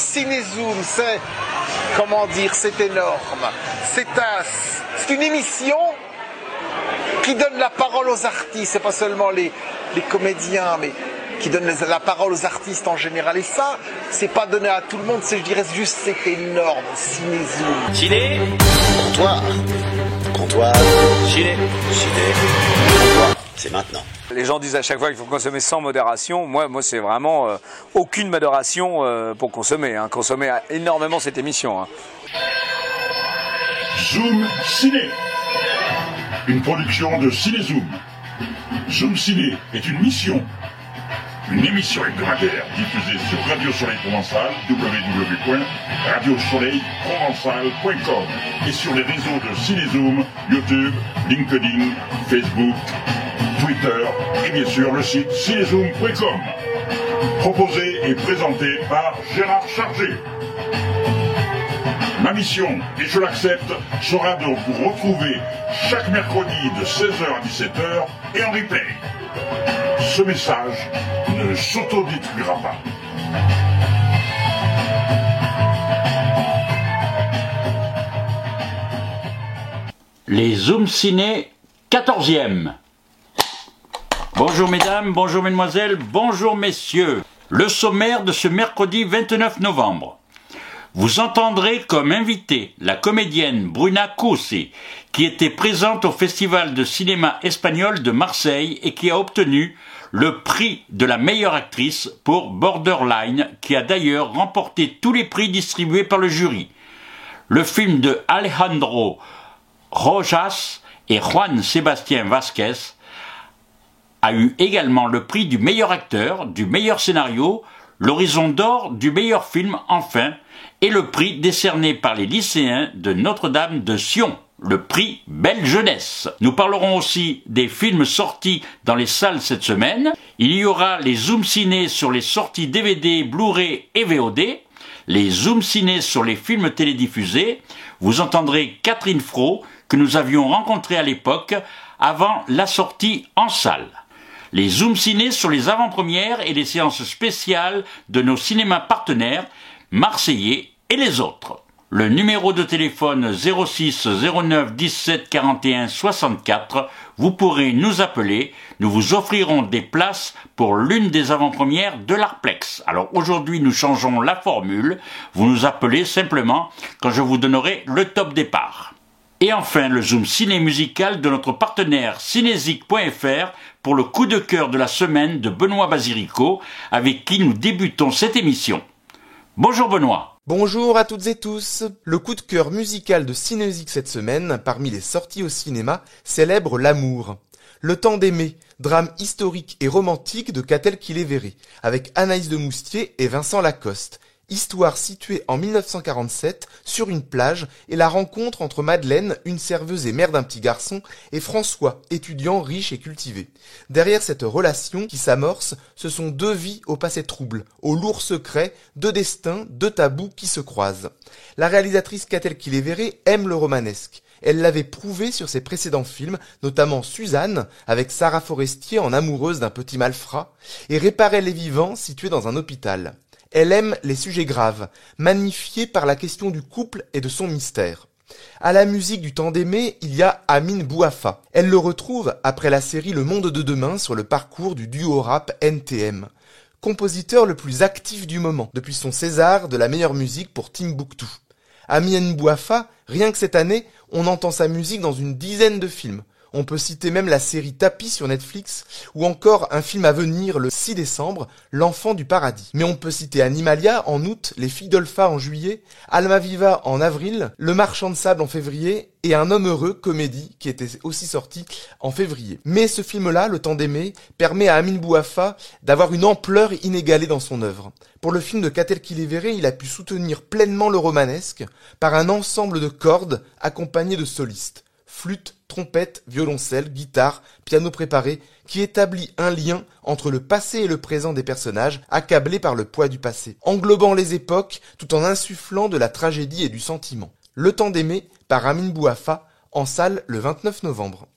Cinézoom, c'est, comment dire, c'est énorme. C'est un, c'est une émission qui donne la parole aux artistes, c'est pas seulement les, les comédiens, mais qui donne la parole aux artistes en général. Et ça, c'est pas donné à tout le monde, c'est, je dirais juste, c'est énorme. Ciné-zoom. Ciné Comptoir. Comptoir. Ciné Ciné. Comptoir. C'est maintenant. Les gens disent à chaque fois qu'il faut consommer sans modération. Moi, moi c'est vraiment euh, aucune modération euh, pour consommer. Hein. Consommer énormément cette émission. Hein. Zoom Ciné. Une production de Cinézoom. Zoom Ciné est une mission. Une émission hebdomadaire diffusée sur Radio Soleil Provençal, www.radiosoleilprovençal.com et sur les réseaux de Cinézoom, YouTube, LinkedIn, Facebook, Twitter et bien sûr le site cinézoom.com. Proposé et présenté par Gérard Chargé. Ma mission, et je l'accepte, sera de vous retrouver chaque mercredi de 16h à 17h et en replay. Ce message ne s'autodétruira pas. Les Zoom Ciné 14e. Bonjour mesdames, bonjour mesdemoiselles, bonjour messieurs. Le sommaire de ce mercredi 29 novembre. Vous entendrez comme invité la comédienne Bruna Coussi, qui était présente au Festival de cinéma espagnol de Marseille et qui a obtenu le prix de la meilleure actrice pour Borderline, qui a d'ailleurs remporté tous les prix distribués par le jury. Le film de Alejandro Rojas et Juan Sébastien Vasquez a eu également le prix du meilleur acteur, du meilleur scénario, l'horizon d'or du meilleur film enfin, et le prix décerné par les lycéens de Notre-Dame de Sion, le prix Belle Jeunesse. Nous parlerons aussi des films sortis dans les salles cette semaine. Il y aura les Zoom Ciné sur les sorties DVD, Blu-ray et VOD, les Zoom Ciné sur les films télédiffusés. Vous entendrez Catherine Fro, que nous avions rencontrée à l'époque, avant la sortie en salle les Zoom Ciné sur les avant-premières et les séances spéciales de nos cinémas partenaires, marseillais et les autres. Le numéro de téléphone 06 09 17 41 64, vous pourrez nous appeler, nous vous offrirons des places pour l'une des avant-premières de l'Arplex. Alors aujourd'hui nous changeons la formule, vous nous appelez simplement quand je vous donnerai le top départ. Et enfin, le zoom ciné musical de notre partenaire cinésique.fr pour le coup de cœur de la semaine de Benoît Basirico, avec qui nous débutons cette émission. Bonjour Benoît. Bonjour à toutes et tous. Le coup de cœur musical de Cinésique cette semaine, parmi les sorties au cinéma, célèbre L'amour. Le temps d'aimer, drame historique et romantique de Catel Kiléveré, avec Anaïs de Moustier et Vincent Lacoste, histoire située en 1947 sur une plage et la rencontre entre Madeleine, une serveuse et mère d'un petit garçon, et François, étudiant riche et cultivé. Derrière cette relation qui s'amorce, ce sont deux vies au passé trouble, au lourd secret, deux destins, deux tabous qui se croisent. La réalisatrice Catel Kiléveré aime le romanesque. Elle l'avait prouvé sur ses précédents films, notamment Suzanne, avec Sarah Forestier en amoureuse d'un petit malfrat, et Réparer les vivants, situé dans un hôpital. Elle aime les sujets graves, magnifiés par la question du couple et de son mystère. À la musique du temps d'aimer, il y a Amine Bouafa. Elle le retrouve après la série Le Monde de demain sur le parcours du duo rap NTM. Compositeur le plus actif du moment, depuis son César de la meilleure musique pour Timbuktu. Amine Bouafa, rien que cette année, on entend sa musique dans une dizaine de films. On peut citer même la série Tapis sur Netflix ou encore un film à venir le 6 décembre, L'enfant du paradis. Mais on peut citer Animalia en août, Les filles d'Olpha en juillet, Alma Viva en avril, Le marchand de sable en février et Un homme heureux, comédie, qui était aussi sorti en février. Mais ce film-là, Le temps d'aimer, permet à Amin Bouafa d'avoir une ampleur inégalée dans son œuvre. Pour le film de Catel Kiléveré, il a pu soutenir pleinement le romanesque par un ensemble de cordes accompagné de solistes flûte, trompette, violoncelle, guitare, piano préparé, qui établit un lien entre le passé et le présent des personnages accablés par le poids du passé, englobant les époques tout en insufflant de la tragédie et du sentiment. Le temps d'aimer par Amin Bouafa en salle le 29 novembre.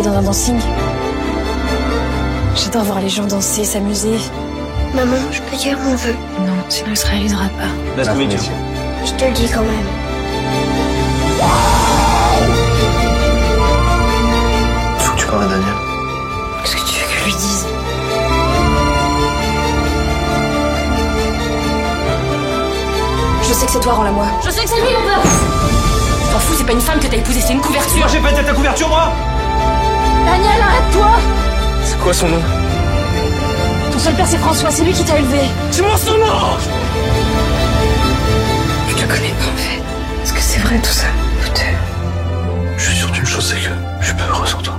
Travailler dans un dancing. J'adore voir les gens danser, s'amuser. Maman, je peux dire mon vœu. Non, sinon il se réalisera pas. Je te le dis quand même. Faut que tu parles à Daniel. Qu'est-ce que tu veux que je lui dise? Je sais que c'est toi, rends-la-moi. Je sais que c'est lui, mon père T'en fous, c'est pas une femme que t'as épousée, c'est une couverture. j'ai pas été ta couverture, moi Daniel, arrête-toi C'est quoi son nom Ton seul père, c'est François, c'est lui qui t'a élevé. C'est mon son nom Je te connais pas, en fait. Est-ce que c'est vrai tout ça Peut-être. Je suis sûr d'une chose, c'est que je suis pas heureux sans toi.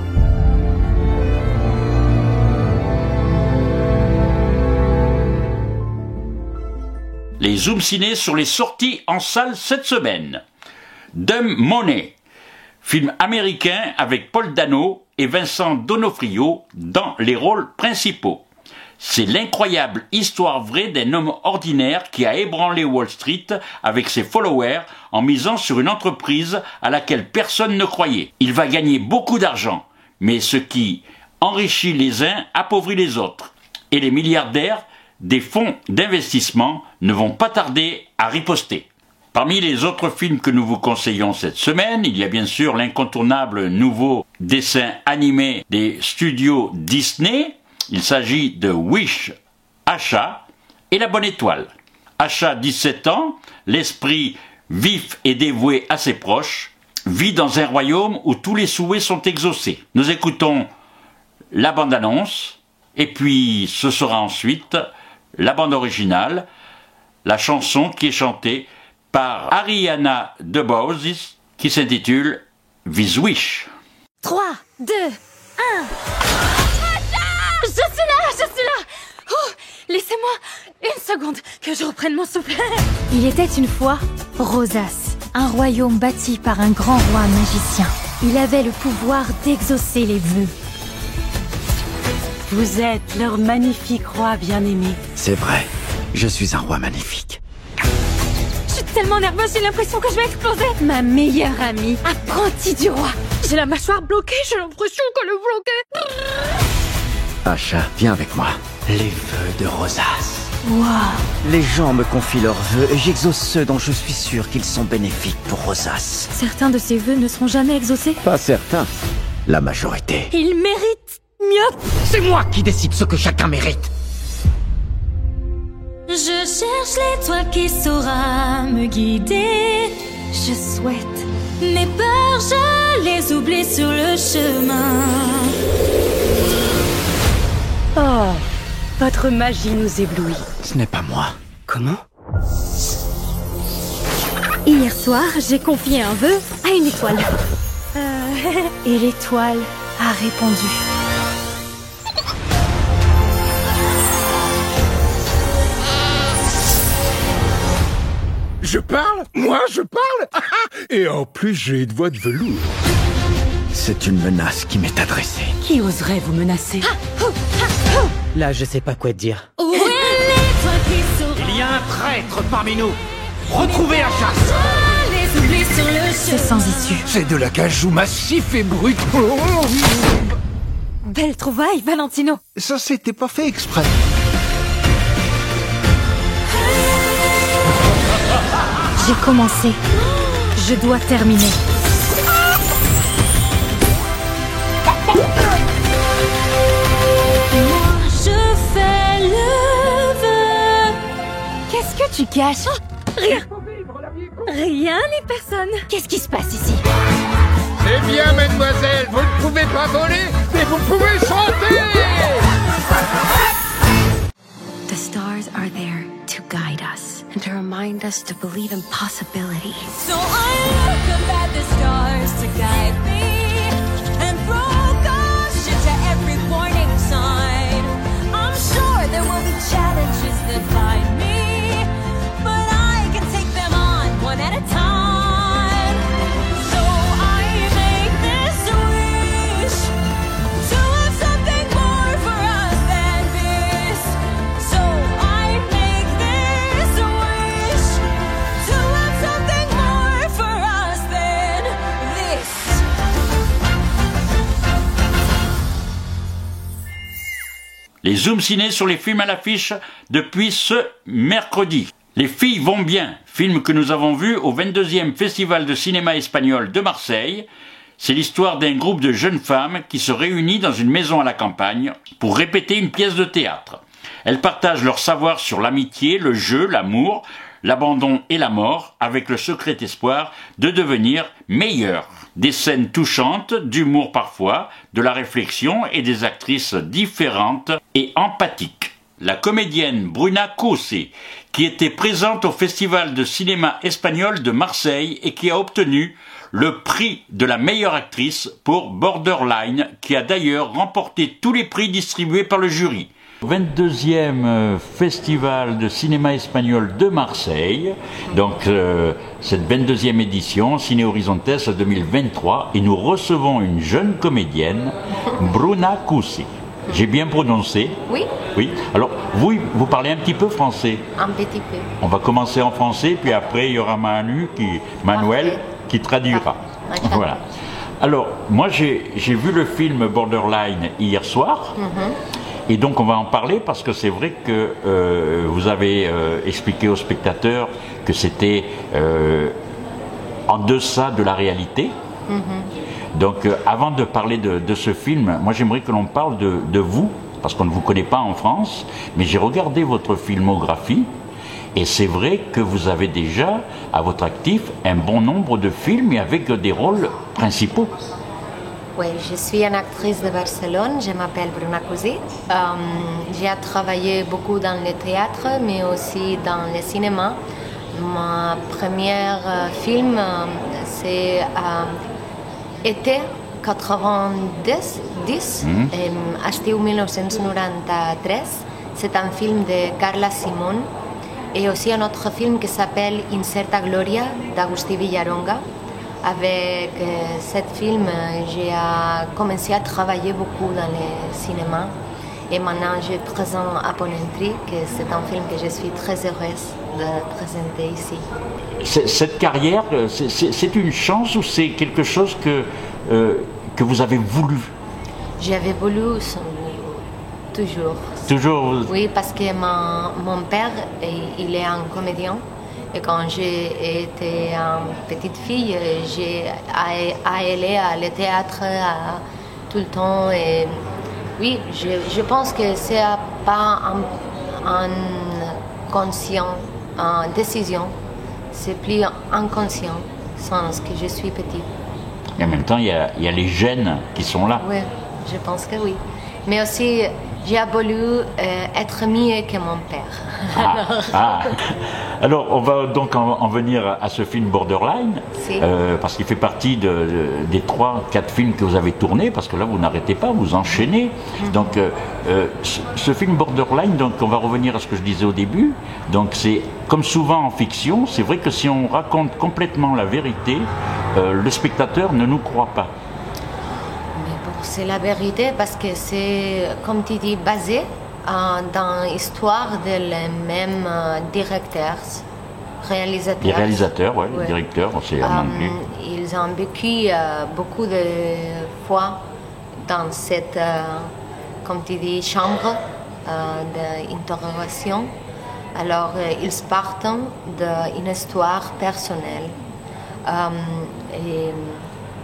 Les Zoom Ciné sur les sorties en salle cette semaine. Dumb Money, film américain avec Paul Dano et Vincent Donofrio dans les rôles principaux. C'est l'incroyable histoire vraie d'un homme ordinaire qui a ébranlé Wall Street avec ses followers en misant sur une entreprise à laquelle personne ne croyait. Il va gagner beaucoup d'argent, mais ce qui enrichit les uns appauvrit les autres. Et les milliardaires des fonds d'investissement ne vont pas tarder à riposter. Parmi les autres films que nous vous conseillons cette semaine, il y a bien sûr l'incontournable nouveau dessin animé des studios Disney. Il s'agit de Wish, Achat et La Bonne Étoile. Achat 17 ans, l'esprit vif et dévoué à ses proches, vit dans un royaume où tous les souhaits sont exaucés. Nous écoutons la bande-annonce, et puis ce sera ensuite la bande originale, la chanson qui est chantée par Ariana DeBose qui s'intitule This Wish. 3, 2, 1. Je suis là, je suis là. Oh, laissez-moi une seconde que je reprenne mon souffle. Il était une fois Rosas, un royaume bâti par un grand roi magicien. Il avait le pouvoir d'exaucer les vœux. Vous êtes leur magnifique roi bien-aimé. C'est vrai, je suis un roi magnifique. Je suis tellement nerveuse, j'ai l'impression que je vais exploser. Ma meilleure amie, Apprenti du roi. J'ai la mâchoire bloquée, j'ai l'impression qu'elle est bloquée. Achat, viens avec moi. Les vœux de Rosas. Waouh Les gens me confient leurs vœux et j'exauce ceux dont je suis sûr qu'ils sont bénéfiques pour Rosas. Certains de ces vœux ne seront jamais exaucés. Pas certains. La majorité. Il mérite mieux. C'est moi qui décide ce que chacun mérite. Je cherche l'étoile qui saura me guider. Je souhaite. Mes peurs, je les oublie sur le chemin. Oh, votre magie nous éblouit. Ce n'est pas moi. Comment? Hier soir, j'ai confié un vœu à une étoile. Euh, et l'étoile a répondu. Je parle Moi, je parle Et en plus, j'ai une voix de velours. C'est une menace qui m'est adressée. Qui oserait vous menacer? Là, je sais pas quoi te dire. Où est l'étoile qui saura? Il y a un traître parmi nous. Retrouvez la chasse. les oublie sur le C'est sans issue. C'est de la cajou massif et brut. Belle trouvaille, Valentino. Ça, c'était pas fait exprès. J'ai commencé. Je dois terminer. Moi, je fais le vœu. Qu'est-ce que tu caches? Rien. Rien ni personne. Qu'est-ce qui se passe ici? Eh bien, mademoiselle, vous ne pouvez pas voler, mais vous pouvez chanter The stars are there guide us and to remind us to believe in possibility. So I look up at the stars to guide me Zoom Ciné sur les films à l'affiche depuis ce mercredi. Les filles vont bien, film que nous avons vu au 22e Festival de cinéma espagnol de Marseille. C'est l'histoire d'un groupe de jeunes femmes qui se réunit dans une maison à la campagne pour répéter une pièce de théâtre. Elles partagent leur savoir sur l'amitié, le jeu, l'amour, l'abandon et la mort, avec le secret espoir de devenir meilleures. Des scènes touchantes, d'humour parfois, de la réflexion et des actrices différentes et empathiques. La comédienne Bruna Cossé, qui était présente au Festival de cinéma espagnol de Marseille et qui a obtenu le prix de la meilleure actrice pour Borderline, qui a d'ailleurs remporté tous les prix distribués par le jury. 22e euh, Festival de cinéma espagnol de Marseille, donc euh, cette 22e édition, Ciné Horizontes 2023, et nous recevons une jeune comédienne, Bruna Coussi. J'ai bien prononcé? Oui. Oui. Alors, vous, vous parlez un petit peu français? Un petit peu. On va commencer en français, puis après, il y aura Manu qui, Manuel qui traduira. Voilà. Alors, moi, j'ai vu le film Borderline hier soir. Et donc on va en parler parce que c'est vrai que euh, vous avez euh, expliqué aux spectateurs que c'était euh, en deçà de la réalité. Donc avant de parler de, de ce film, moi j'aimerais que l'on parle de, de vous, parce qu'on ne vous connaît pas en France, mais j'ai regardé votre filmographie. Et c'est vrai que vous avez déjà à votre actif un bon nombre de films et avec des rôles principaux. Oui, je suis une actrice de Barcelone, je m'appelle Bruna Cousy. Euh, j'ai travaillé beaucoup dans le théâtre, mais aussi dans le cinéma. Mon premier euh, film, euh, c'est euh, été 90, 10, Mhm. eh, estiu 1993. C'est un film de Carla Simón et aussi un autre film qui s'appelle Incerta Gloria d'Agustí Villaronga. Avec euh, ce film, j'ai euh, commencé à travailler beaucoup dans le cinéma. Et maintenant, je présente à Ponentry, que c'est un film que je suis très heureuse de présenter ici. Cette carrière, euh, c'est- une chance ou c'est quelque chose que, euh, que vous avez voulu? J'avais voulu toujours. Toujours? Oui, parce que mon, mon père, il est un comédien. Et quand j'ai été une petite fille, j'ai allé à le théâtre à- tout le temps. Et oui, je, je pense que c'est pas un, un conscient, une décision. C'est plus inconscient, sans que je suis petite. Et en même temps, il y a, il y a les gènes qui sont là. Oui, je pense que oui. Mais aussi, j'ai voulu euh, être mieux que mon père. Ah, ah. Alors, on va donc en, en venir à ce film Borderline, Si. euh, parce qu'il fait partie de- de- des trois, quatre films que vous avez tournés, parce que là, vous n'arrêtez pas, vous enchaînez. Donc, euh, ce, ce film Borderline, donc, on va revenir à ce que je disais au début. Donc, c'est comme souvent en fiction, c'est vrai que si on raconte complètement la vérité, le spectateur ne nous croit pas. C'est la vérité parce que c'est, comme tu dis, basé euh, dans l'histoire de les mêmes euh, directeurs, réalisateurs. Les réalisateurs, ouais, Ouais. les directeurs, c'est en Euh, anglais. ils ont vécu euh, beaucoup de fois dans cette, euh, comme tu dis, chambre euh, d'interrogation. Alors, euh, ils partent d'une histoire personnelle. Euh, et,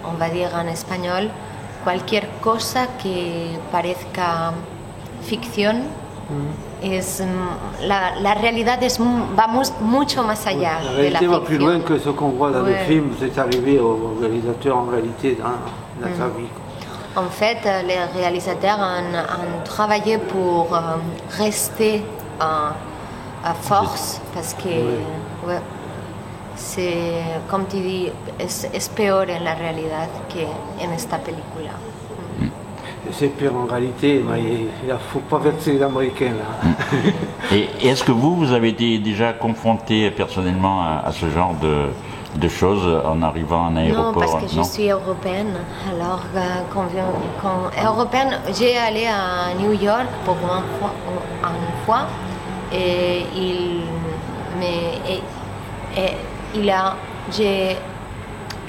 on va dire en espagnol, cualquier cosa que parezca ficción es mm, la, la realidad es, mu- va mu- mucho más allá La de la réalité va plus ficción. loin que ce qu'on voit dans le film. C'est arrivé au réalisateur en réalité dans, dans sa Mm. vie. En fait, les réalisateurs ont, ont travaillé pour euh, rester euh, à force parce que ouais, c'est, comme tu dis, es, es peor en la realidad que en esta película. C'est pire en réalité, mais il ne faut pas vexer les Américains là. Et et est-ce que vous, vous avez été déjà confronté personnellement à, à ce genre de, de choses en arrivant en Non, aéroport parce que je non? suis européenne. Alors, euh, quand, quand européenne, j'ai allé à New York pour une fois, une fois et il et- et il a, j'ai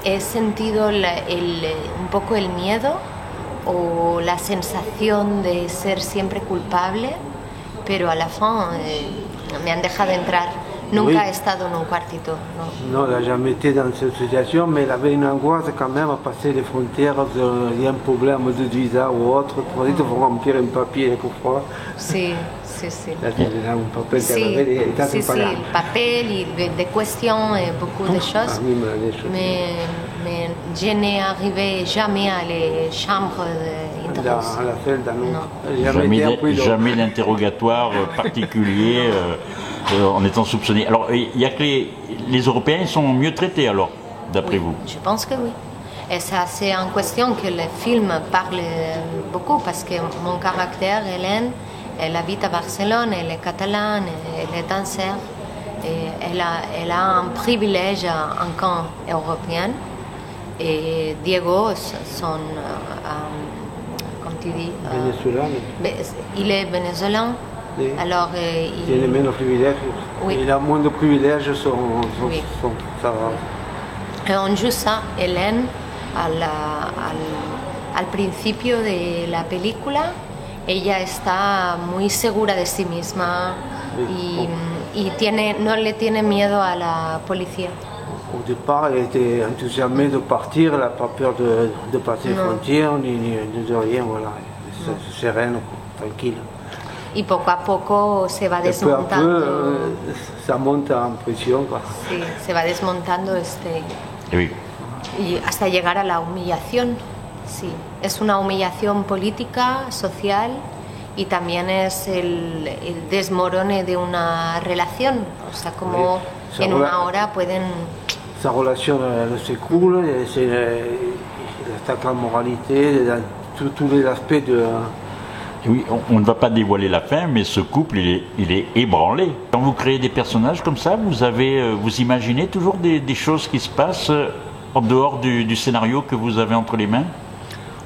he sentido la- el, un poco el miedo o la sensación de ser siempre culpable, pero a la fin eh, me han dejado entrar. Nunca Oui. estado en un cuartito, no? Non, elle n'a jamais été dans cette situation, mais elle avait une angoisse quand même à passer les frontières. de- Il y a un problème de visa ou autre. Il faut remplir un papier quelquefois. Sí, sí, sí. Là, un papier qu'elle Sí, avait et ça, sí, c'est pas sí, là. el papel y de, de questions et beaucoup de choses. Ah oui, mais les choses. Mais, mais je n'ai arrivé jamais à les chambres la non. N'a Jamais, de- jamais d'interrogatoire particulier euh, en étant soupçonné. Alors, il y a que les, les Européens sont mieux traités alors, d'après vous? Je pense que oui. Et ça, c'est en question que le film parle beaucoup parce que mon caractère, Hélène, elle habite à Barcelone, elle est catalane, elle est danseur. Et elle, a, elle a un privilège en camp européen. Et Diego, son, euh, euh, comme tu dis, euh, Venezuela, ben, il est vénézuélien. Oui. Alors, euh, il- tiene menos privilégios. Oui. Il a moins de son, son, Oui. son- ça va. Et on joue ça, Hélène, a la- al, al principio de la película. Ella está muy segura de sí misma y, y tiene, no le tiene miedo a la policía. Au départ, elle était enthousiasmée de partir, elle n'a pas peur de, de passer les frontières ni, ni de rien, voilà. C'est sereine, tranquille. Y poco a poco se va desmontando, euh, ça monte en pression. Quoi. sí, se va desmontando este, Oui. y hasta llegar a la humillación. Sí, es una humillación política, social y también es el, el desmorone de una relación. O sea, como Sí. en una hora pueden... Sa relation elle, s'écroule, et c'est euh, il attaque la moralité, tous les aspects de. Oui, on, on ne va pas dévoiler la fin, mais ce couple, il est, il est ébranlé. Quand vous créez des personnages comme ça, vous avez, euh, vous imaginez toujours des, des choses qui se passent euh, en dehors du, du scénario que vous avez entre les mains?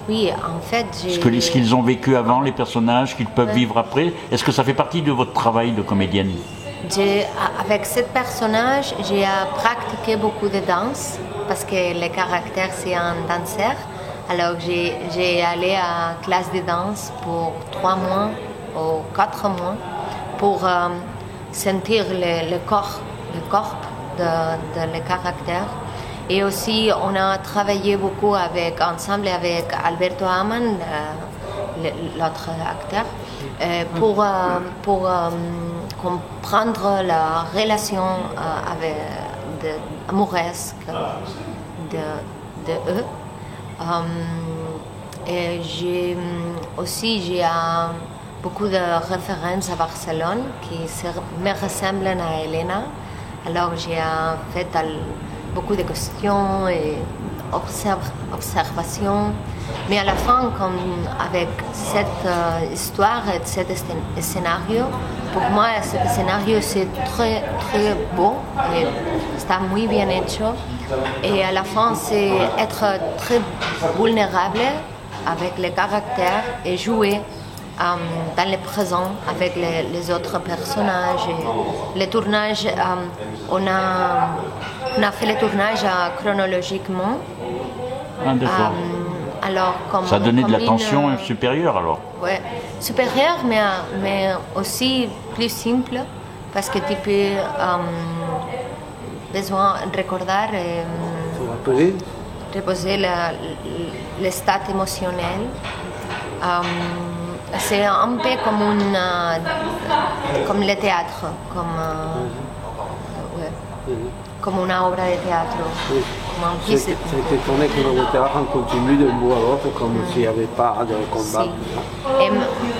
Oui, en fait, j'ai... Ce que- ce qu'ils ont vécu avant, les personnages qu'ils peuvent Ouais. vivre après, est-ce que ça fait partie de votre travail de comédienne? J'ai- avec ce personnage, j'ai pratiqué beaucoup de danse parce que le caractère c'est un danseur. Alors j'ai allé à classe de danse pour trois mois ou quatre mois pour euh, sentir le, le corps, le corps de, le caractère. Et aussi, on a travaillé beaucoup avec, ensemble avec Alberto Aman, l'autre acteur, euh, pour, euh, pour comprendre la relation avec, amoureuse de, de eux. Euh, j'ai aussi j'ai beaucoup de références à Barcelone qui me ressemblent à Elena. Alors j'ai fait beaucoup de questions et observ- observations. Mais à la fin, comme avec cette euh, histoire et cet scén- scénario, pour moi, ce scénario c'est très très beau et está muy bien hecho. Et à la fin, c'est être très vulnérable avec le caractère et jouer euh, dans le présent avec les, les autres personnages. Et le tournage, euh, on, a, on a fait le tournage euh, chronologiquement. Euh, alors, comme, Ça a donné de la tension euh, supérieure alors Ouais, supérieur, mais, mais aussi plus simple, parce que tu peux euh, besoin de recorder, euh, vous rappelez reposer l'état émotionnel. Euh, c'est un peu comme, une, euh, comme le théâtre, comme, euh, ouais, comme une œuvre de théâtre. Comme de- comme un théâtre en continu d'un bout à l'autre, comme s'il n'y avait pas de combat. Et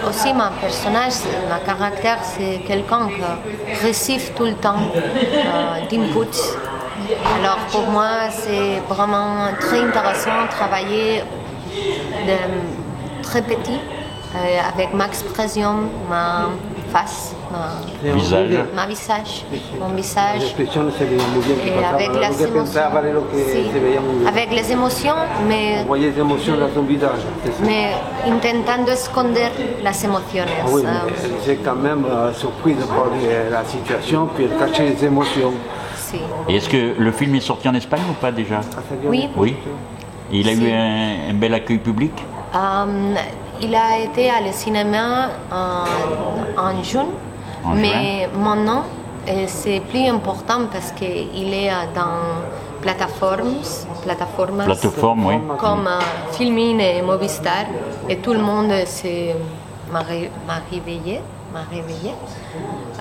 aussi, mon personnage, mon caractère, c'est quelqu'un qui reçoit tout le temps euh, d'inputs. Alors pour moi, c'est vraiment très intéressant de travailler de très petit, euh, avec ma expression, ma face, ma, Visage. ma visage, mon visage. Et avec las émotions. de Sí. Avec les émotions, mais On voyait les émotions dans son visage. c'est ça. mais intentando esconder las emociones. Ah oui, Ah, mais elle était quand même euh, surprise par les- la situation, puis cachait les émotions. sí. Et est-ce que le film est sorti en Espagne ou pas déjà? Oui. Oui. Et il a Si. eu un, un bel accueil public? Euh, il a été à le cinéma en, en juin, En mais maintenant euh, c'est plus important parce qu'il est euh, dans plateformes, plateformes Plateforme, oui. comme euh, Filmin et Movistar, et tout le monde s'est- m'a réveillé, m'a réveillé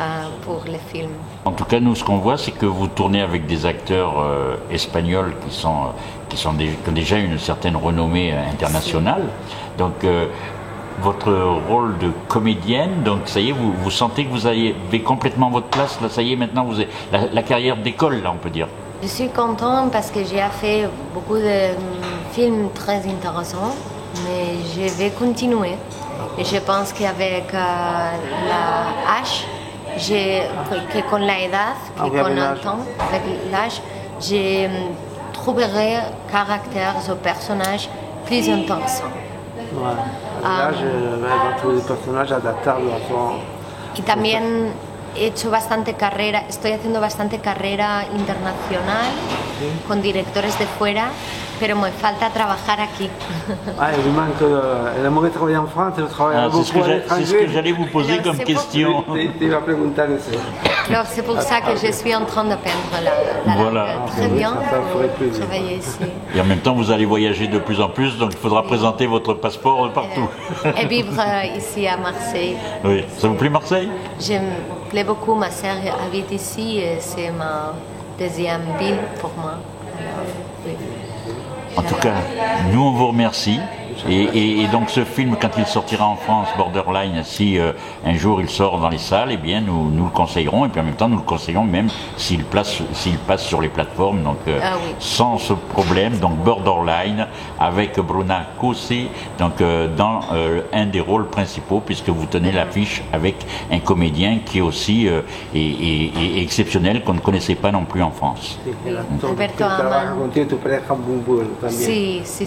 euh, pour le film. En tout cas, nous, ce qu'on voit, c'est que vous tournez avec des acteurs euh, espagnols qui, sont, euh, qui, sont dé- qui ont déjà une certaine renommée internationale. Donc, euh, votre rôle de comédienne, donc ça y est, vous, vous sentez que vous avez complètement votre place, là, ça y est, maintenant, vous avez la, la carrière d'école, là, on peut dire. Je suis contente parce que j'ai fait beaucoup de hum, films très intéressants, mais je vais continuer. Et je pense qu'avec euh, j'ai- que con la edad, Ah que avec con l'âge. le temps, avec l'âge, je hum, trouverai caractères ou personnages plus intéressants. Ouais. Là, je vais trouver des personnages adaptables à son. Y también he hecho bastante carrera, estoy haciendo bastante carrera internacional con directores de fuera, pero me falta trabajar aquí. Ah, il manque. euh, elle aimerait travailler en France, elle travaille Ah, beaucoup ce que à l'étranger. c'est ce que j'allais vous poser Alors, comme question. Tu tu vas preguntar eso. Alors c'est pour ça que je suis en train de peindre la, la Voilà. langue Ah, très bien ça, ça ferait pour plaisir. travailler ici. Et en même temps, vous allez voyager de plus en plus, donc il faudra présenter votre passeport de partout. Et vivre euh, ici à Marseille. Oui, ça vous plaît Marseille? J'aime plaît beaucoup, ma sœur habite ici et c'est ma deuxième ville pour moi. Alors. En tout cas, nous on vous remercie. Et, et- et donc ce film, quand il sortira en France, Borderline, si euh, un jour il sort dans les salles, eh bien nous, nous le conseillerons. Et puis en même temps, nous le conseillons même s'il place, s'il passe sur les plateformes, donc euh, Ah oui. sans ce problème. Donc Borderline avec Bruna Coussi, donc euh, dans euh, un des rôles principaux, puisque vous tenez l'affiche avec un comédien qui est aussi euh, est- est- est exceptionnel qu'on ne connaissait pas non plus en France. Bueno también. Sí, sí,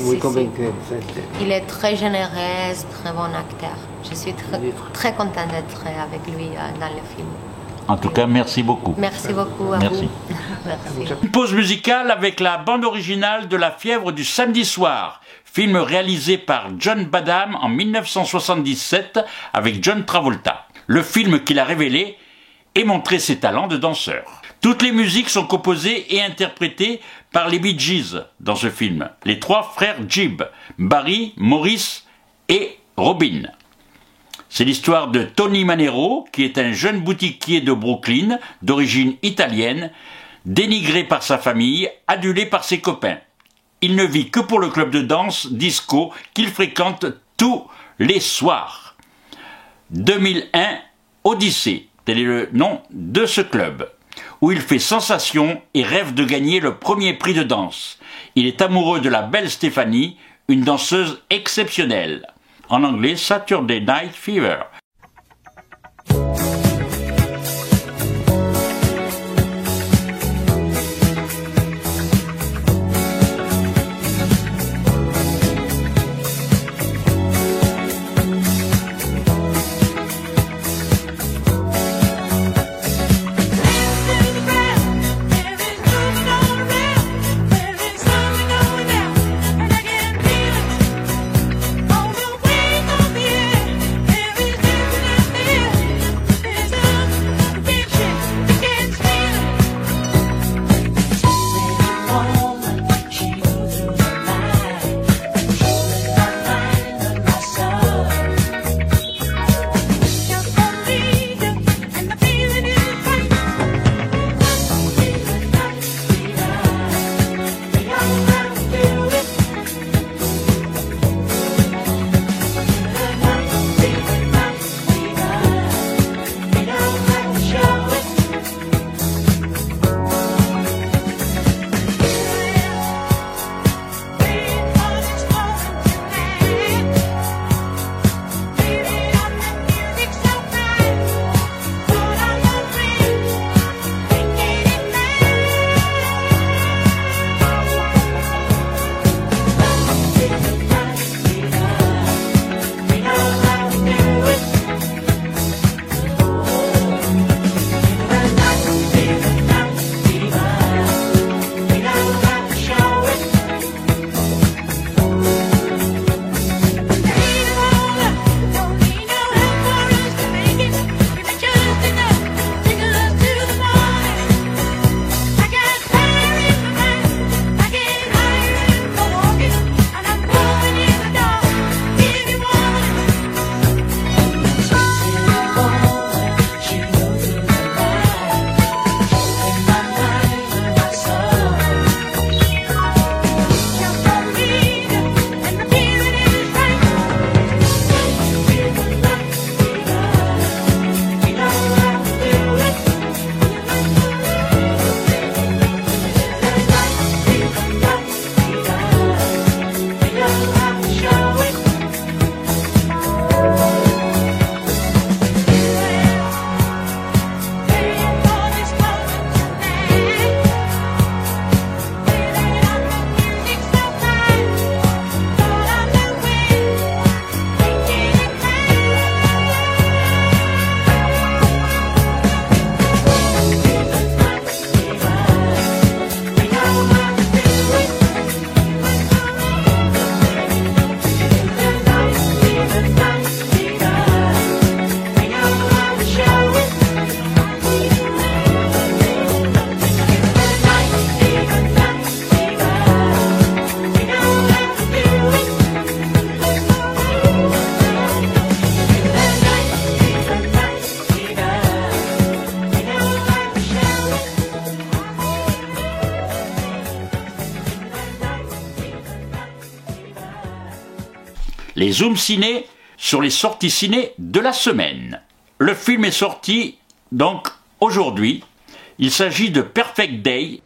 sí. Il est très généreux, très bon acteur. Je suis très, très contente d'être avec lui euh, dans le film. En tout cas, merci beaucoup. Merci beaucoup à Merci. vous. Merci. Une pause musicale avec la bande originale de La fièvre du samedi soir, film réalisé par John Badham en 1977 avec John Travolta. Le film qu'il a révélé et montré ses talents de danseur. Toutes les musiques sont composées et interprétées par les Bee Gees dans ce film, les trois frères Gibb, Barry, Maurice et Robin. C'est l'histoire de Tony Manero, qui est un jeune boutiquier de Brooklyn, d'origine italienne, dénigré par sa famille, adulé par ses copains. Il ne vit que pour le club de danse disco qu'il fréquente tous les soirs. 2001 Odyssée, tel est le nom de ce club, où il fait sensation et rêve de gagner le premier prix de danse. Il est amoureux de la belle Stéphanie, une danseuse exceptionnelle. En anglais, Saturday Night Fever. Les Ciné sur les sorties ciné de la semaine. Le film est sorti donc aujourd'hui. Il s'agit de Perfect Day.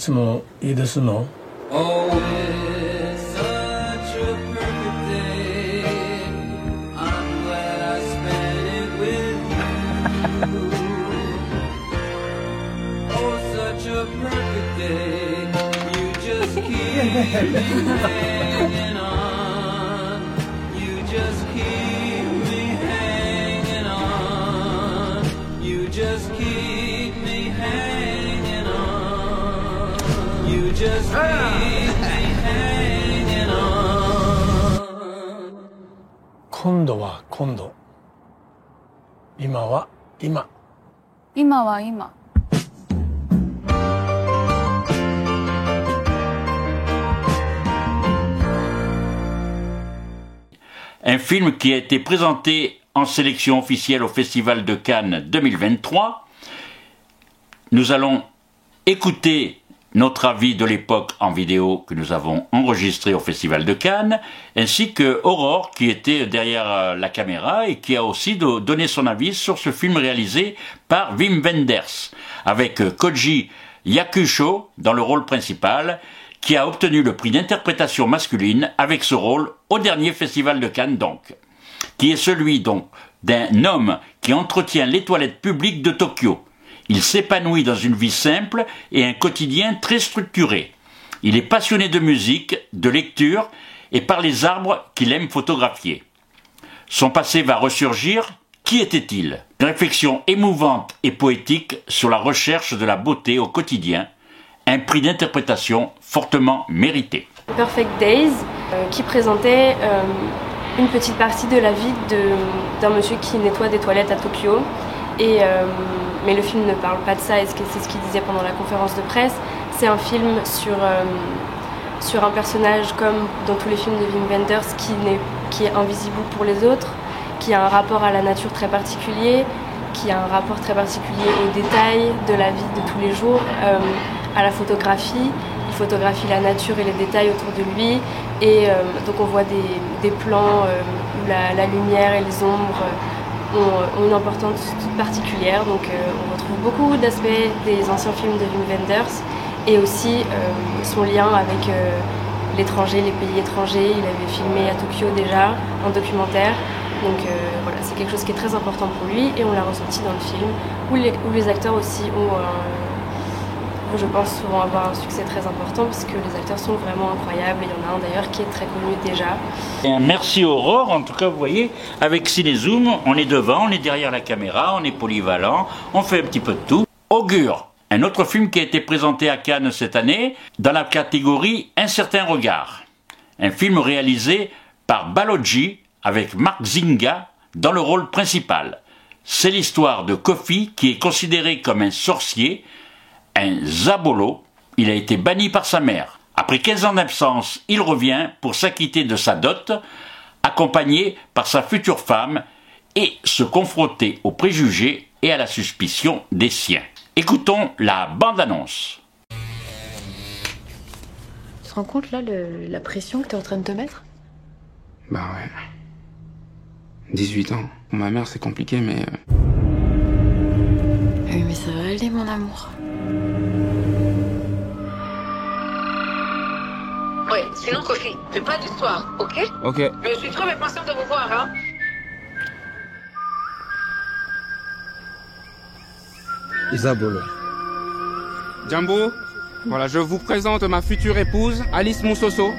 つもいいですの？Oh, just keep me hanging on. 今度は今度今は今今は今 un film qui a été présenté en sélection officielle au Festival de Cannes 2023. Nous allons écouter notre avis de l'époque en vidéo que nous avons enregistré au Festival de Cannes, ainsi que Aurore qui était derrière euh, la caméra et qui a aussi do- donné son avis sur ce film réalisé par Wim Wenders, avec euh, Koji Yakusho dans le rôle principal, qui a obtenu le prix d'interprétation masculine avec ce rôle au dernier Festival de Cannes donc, qui est celui donc d'un homme qui entretient les toilettes publiques de Tokyo. Il s'épanouit dans une vie simple et un quotidien très structuré. Il est passionné de musique, de lecture et par les arbres qu'il aime photographier. Son passé va ressurgir. Qui était-il? Une réflexion émouvante et poétique sur la recherche de la beauté au quotidien. Un prix d'interprétation fortement mérité. Perfect Days, euh, qui présentait euh, une petite partie de la vie d'un monsieur qui nettoie des toilettes à Tokyo. Euh, mais le film ne parle pas de ça, et c'est ce qu'il disait pendant la conférence de presse? C'est un film sur, euh, sur un personnage comme dans tous les films de Wim Wenders qui, n'est- qui est invisible pour les autres, qui a un rapport à la nature très particulier, qui a un rapport très particulier aux détails de la vie de tous les jours, euh, à la photographie. Il photographie la nature et les détails autour de lui. Et euh, donc on voit des, des plans où la, lumière et les ombres ont, ont une importance toute particulière. Donc euh, on retrouve beaucoup d'aspects des anciens films de Wim Wenders et aussi euh, son lien avec euh, l'étranger, les pays étrangers. Il avait filmé à Tokyo déjà un documentaire. Donc euh, voilà, c'est quelque chose qui est très important pour lui et on l'a ressenti dans le film où les, où les acteurs aussi ont, euh, je pense, souvent avoir un succès très important parce que les acteurs sont vraiment incroyables. Il y en a un d'ailleurs qui est très connu déjà. Et merci Aurore, en tout cas vous voyez, avec Cinézoom, on est devant, on est derrière la caméra, on est polyvalent, on fait un petit peu de tout. Augure, un autre film qui a été présenté à Cannes cette année, dans la catégorie Un certain regard. Un film réalisé par Balogi avec Mark Zinga dans le rôle principal. C'est l'histoire de Kofi qui est considéré comme un sorcier, un zabolo. Il a été banni par sa mère. Après 15 ans d'absence, il revient pour s'acquitter de sa dot, accompagné par sa future femme, et se confronter aux préjugés et à la suspicion des siens. Écoutons la bande-annonce. Tu te rends compte là le- la pression que t'es en train de te mettre? Bah ouais. 18 ans. Pour ma mère, c'est compliqué, mais. Mais ça va aller, mon amour. Ouais, sinon Kofi, fais pas d'histoire, ok? Ok. Je suis trop impatiente de vous voir, hein Isabolo. Jumbo, voilà, je vous présente ma future épouse, Alice Moussoso.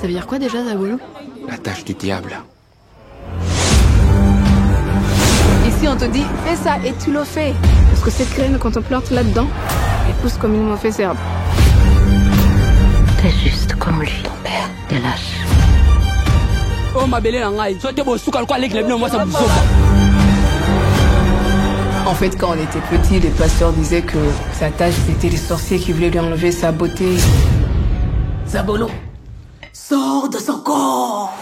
Ça veut dire quoi déjà, Zabolo? La tâche du diable. Ici, on te dit, fais ça et tu le fais. Parce que cette graine, quand on plante là-dedans, elle pousse comme une mauvaise herbe. T'es juste comme lui, ton père. T'es lâche. Oh ma belle. En fait, quand on était petit, les pasteurs disaient que sa tâche, c'était les sorciers qui voulaient lui enlever sa beauté. Zabolo, sors de son corps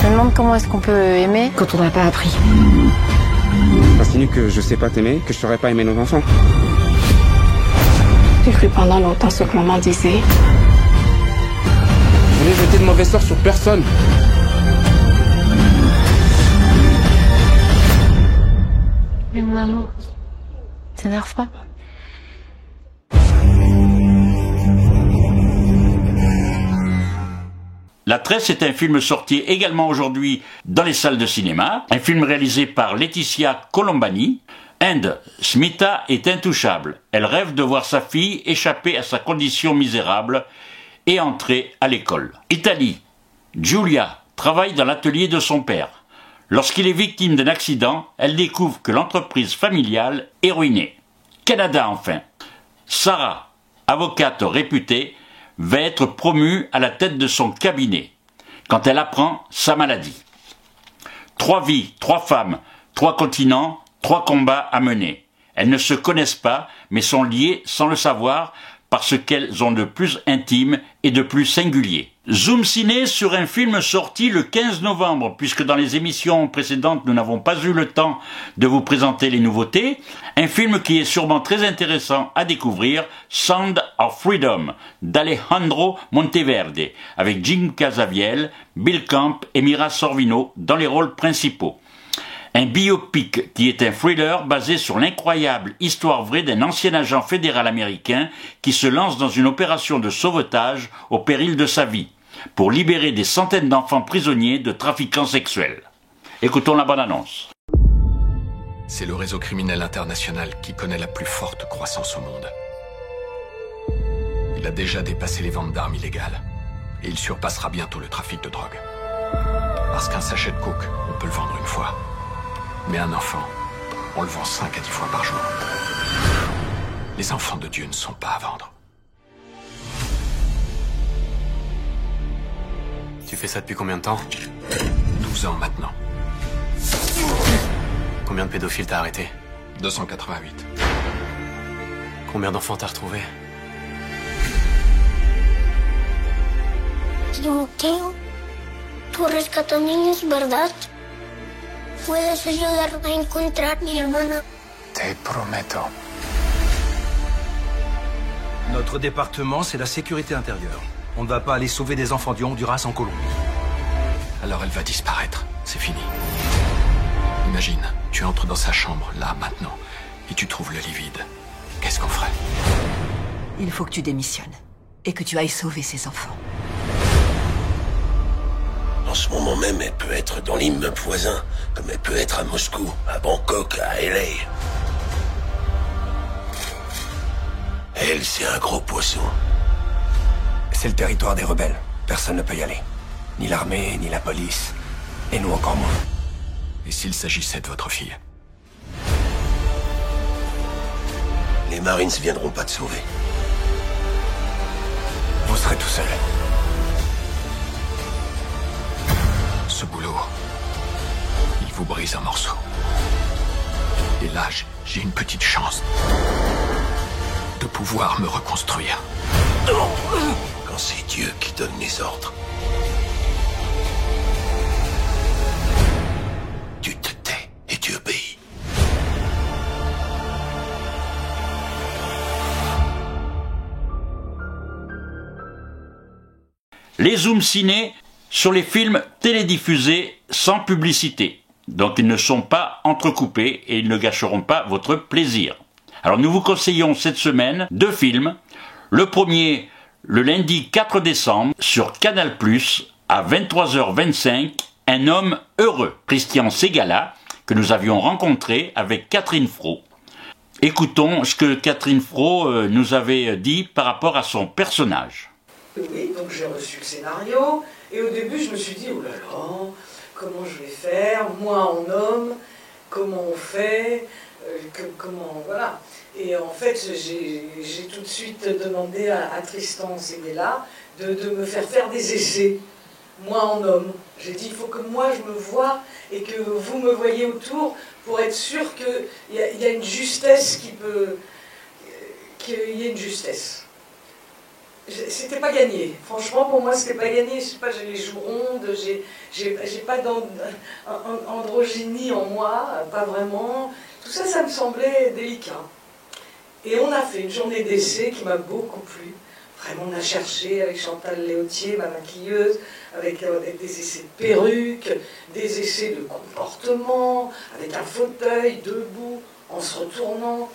Je me demande comment est-ce qu'on peut aimer quand on n'a pas appris. T'insinues que je sais pas t'aimer, que je saurais pas aimer nos enfants. J'ai cru pendant longtemps ce que maman disait. Je voulais jeter de mauvais sorts sur personne. Mais maman, t'énerve pas La Tresse est un film sorti également aujourd'hui dans les salles de cinéma, un film réalisé par Laetitia Colombani. End, Smita est intouchable. Elle rêve de voir sa fille échapper à sa condition misérable et entrer à l'école. Italie, Giulia travaille dans l'atelier de son père. Lorsqu'il est victime d'un accident, elle découvre que l'entreprise familiale est ruinée. Canada enfin. Sarah, avocate réputée, va être promue à la tête de son cabinet quand elle apprend sa maladie. Trois vies, trois femmes, trois continents, trois combats à mener. Elles ne se connaissent pas, mais sont liées sans le savoir par ce qu'elles ont de plus intime et de plus singulier. Zoom Ciné sur un film sorti le 15 novembre, puisque dans les émissions précédentes nous n'avons pas eu le temps de vous présenter les nouveautés. Un film qui est sûrement très intéressant à découvrir, Sound of Freedom, d'Alejandro Monteverde, avec Jim Casaviel, Bill Camp et Mira Sorvino dans les rôles principaux. Un biopic qui est un thriller basé sur l'incroyable histoire vraie d'un ancien agent fédéral américain qui se lance dans une opération de sauvetage au péril de sa vie pour libérer des centaines d'enfants prisonniers de trafiquants sexuels. Écoutons la bonne annonce. C'est le réseau criminel international qui connaît la plus forte croissance au monde. Il a déjà dépassé les ventes d'armes illégales. Et il surpassera bientôt le trafic de drogue. Parce qu'un sachet de coke, on peut le vendre une fois. Mais un enfant, on le vend 5 à 10 fois par jour. Les enfants de Dieu ne sont pas à vendre. Tu fais ça depuis combien de temps? 12 ans maintenant. Combien de pédophiles t'as arrêté 288. Combien d'enfants t'as retrouvé Timoteo, tú rescatas niños, ¿verdad? ¿Puedes ayudarme a encontrar a mi hermana? Te prometo. Notre département, c'est la sécurité intérieure. On ne va pas aller sauver des enfants du Honduras en Colombie. Alors elle va disparaître. C'est fini. Imagine, tu entres dans sa chambre, là, maintenant, et tu trouves le lit vide. Qu'est-ce qu'on ferait? Il faut que tu démissionnes. Et que tu ailles sauver ces enfants. En ce moment même, elle peut être dans l'immeuble voisin, comme elle peut être à Moscou, à Bangkok, à LA. Elle, c'est un gros poisson. C'est le territoire des rebelles. Personne ne peut y aller. Ni l'armée, ni la police. Et nous encore moins. Et s'il s'agissait de votre fille Les Marines viendront pas te sauver. Vous serez tout seul. Boulot, il vous brise en morceaux. Et là, j'ai une petite chance de pouvoir me reconstruire. Quand c'est Dieu qui donne les ordres. Tu te tais et tu obéis. Les zooms ciné sur les films télédiffusés sans publicité. Donc ils ne sont pas entrecoupés et ils ne gâcheront pas votre plaisir. Alors nous vous conseillons cette semaine deux films. Le premier, le lundi 4 décembre, sur Canal+, à 23h25, Un homme heureux, Christian Segala, que nous avions rencontré avec Catherine Fro. Écoutons ce que Catherine Fro euh, nous avait dit par rapport à son personnage. Oui, donc j'ai reçu le scénario, et au début je me suis dit, oh là là, comment je vais faire, moi en homme, comment on fait, euh, comment, voilà. Et en fait, j'ai tout de suite demandé à, Tristan Seguela de, de me faire faire des essais, moi en homme. J'ai dit, il faut que moi je me vois et que vous me voyez autour pour être sûr qu'il y, y a une justesse qui peut... qu'il y ait une justesse. C'était pas gagné. Franchement, pour moi, c'était pas gagné. Je sais pas, j'ai les joues rondes, j'ai, pas d'and- an- androgynie en moi, pas vraiment. Tout ça, ça me semblait délicat. Et on a fait une journée d'essai qui m'a beaucoup plu. Vraiment, on a cherché avec Chantal Léautier, ma maquilleuse, avec, euh, avec des essais de perruques, des essais de comportement, avec un fauteuil debout, en se retournant.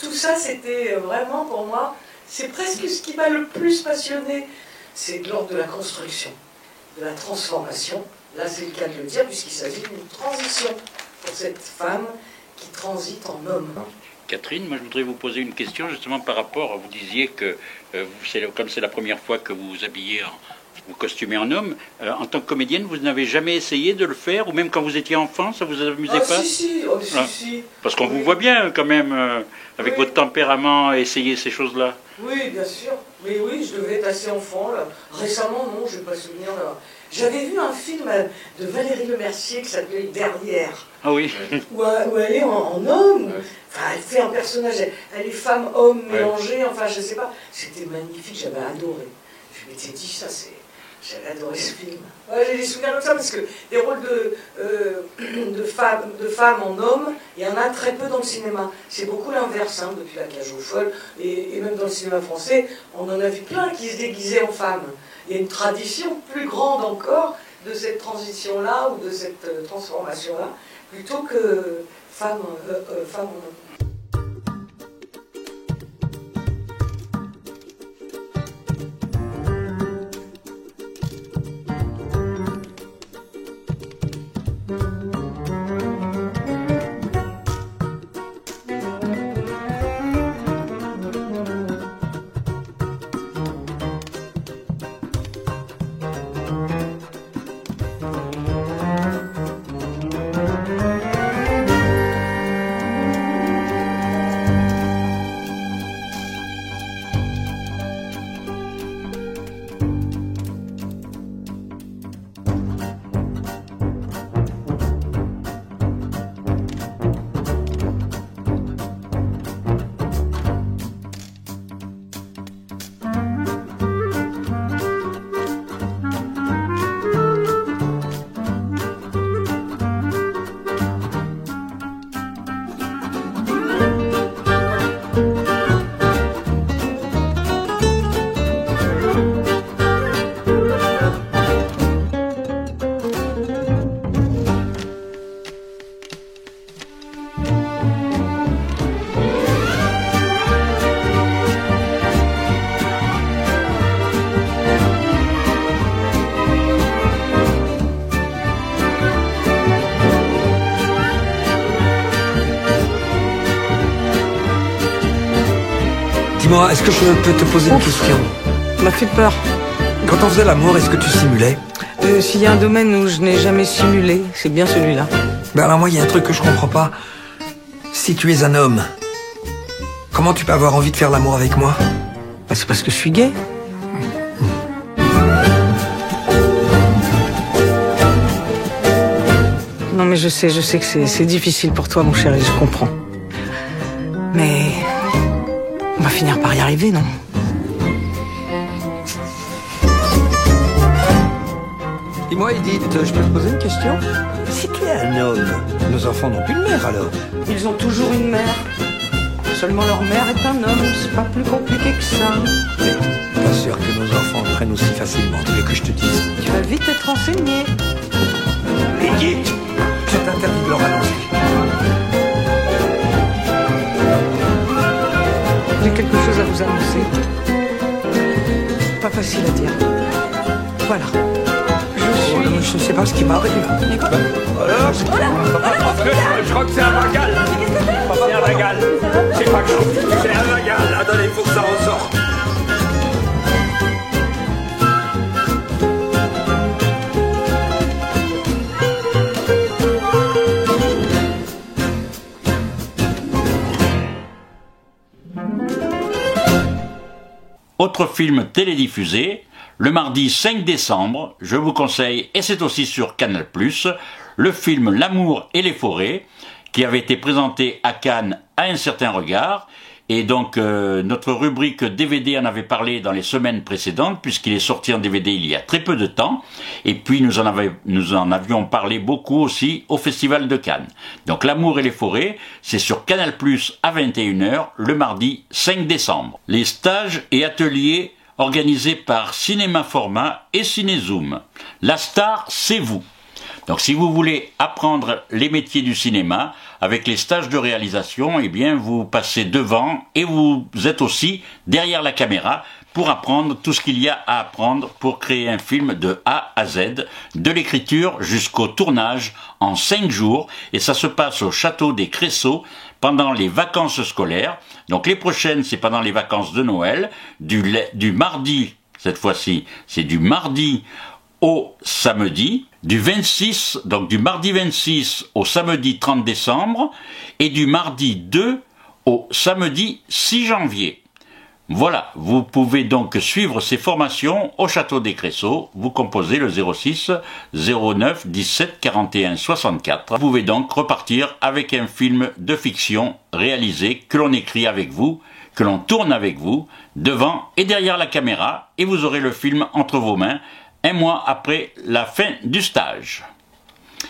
Tout ça, c'était vraiment pour moi, c'est presque ce qui m'a le plus passionné. C'est de l'ordre de la construction, de la transformation. Là, c'est le cas de le dire, puisqu'il s'agit d'une transition pour cette femme qui transite en homme. Catherine, moi je voudrais vous poser une question justement par rapport, vous disiez que euh, comme c'est la première fois que vous vous habillez en, vous costumez en homme, euh, en tant que comédienne, vous n'avez jamais essayé de le faire, ou même quand vous étiez enfant, ça vous amusait Ah, pas si, si, oh, si, Ah. si. Parce qu'on vous voit bien quand même, euh, avec votre tempérament, essayer ces choses-là. Oui, bien sûr. Mais oui, je devais être assez enfant. Là. Récemment, non, je n'ai pas souvenir. là. J'avais vu un film de Valérie Lemercier qui s'appelait Derrière, Ah oui. où, euh, où elle est en, en homme. Enfin, elle fait un personnage, elle, elle est femme-homme Ouais. mélangée, enfin, je sais pas. C'était magnifique, j'avais adoré. Je m'étais dit, ça, c'est. J'avais adoré ce film. J'ai des souvenirs comme ça parce que des rôles de, euh, femmes, en hommes, il y en a très peu dans le cinéma. C'est beaucoup l'inverse hein, depuis la cage aux folles. Et, et même dans le cinéma français, on en a vu plein qui se déguisaient en femmes. Il y a une tradition plus grande encore de cette transition-là ou de cette euh, transformation-là, plutôt que femme, euh, euh, femme en homme. Est-ce que je peux te poser une question m'a fait peur. Quand on faisait l'amour, est-ce que tu simulais Euh, S'il y a un domaine où je n'ai jamais simulé, c'est bien celui-là. Ben alors moi, il y a un truc que je comprends pas. Si tu es un homme, comment tu peux avoir envie de faire l'amour avec moi? Bah, c'est parce que je suis gay. Non mais je sais, je sais que c'est c'est difficile pour toi mon chéri, je comprends. Finir par y arriver, non Dis-moi, Edith, je peux te poser une question Si tu es un homme, nos enfants n'ont plus de mère alors Ils ont toujours une mère. Seulement leur mère est un homme, c'est pas plus compliqué que ça. Pas sûr que nos enfants prennent aussi facilement, tu veux que je te dise Tu vas vite être renseigné. Edith, je t'interdis de leur annoncer. J'ai quelque chose à vous annoncer. Pas facile à dire. Voilà. Je suis... Je sais pas ce qui m'arrive. Je... je crois que c'est un vagal. C'est? Un vagal. C'est pas grave. C'est un vagal. Attendez, il faut que ça ressorte. Film télédiffusé, le mardi 5 décembre, je vous conseille, et c'est aussi sur Canal+, le film L'amour et les forêts, qui avait été présenté à Cannes à un certain regard, et donc euh, notre rubrique DVD en avait parlé dans les semaines précédentes, puisqu'il est sorti en DVD il y a très peu de temps, et puis nous en, avions parlé beaucoup aussi au Festival de Cannes. Donc L'amour et les forêts, c'est sur Canal+, à 21h, le mardi 5 décembre. Les stages et ateliers organisés par Cinéma Format et Cinézoom. La star, c'est vous. Donc si vous voulez apprendre les métiers du cinéma avec les stages de réalisation, eh vous passez devant et vous êtes aussi derrière la caméra pour apprendre tout ce qu'il y a à apprendre pour créer un film de A à Z, de l'écriture jusqu'au tournage en cinq jours et ça se passe au château des Cressaux pendant les vacances scolaires. Donc les prochaines c'est pendant les vacances de Noël, du mardi cette fois-ci, c'est du mardi au samedi, du 26, donc du mardi 26 au samedi 30 décembre, et du mardi 2 au samedi 6 janvier. Voilà, vous pouvez donc suivre ces formations au Château des Cressaux. Vous composez le 06 09 17 41 64. Vous pouvez donc repartir avec un film de fiction réalisé que l'on écrit avec vous, que l'on tourne avec vous, devant et derrière la caméra, et vous aurez le film entre vos mains un mois après la fin du stage.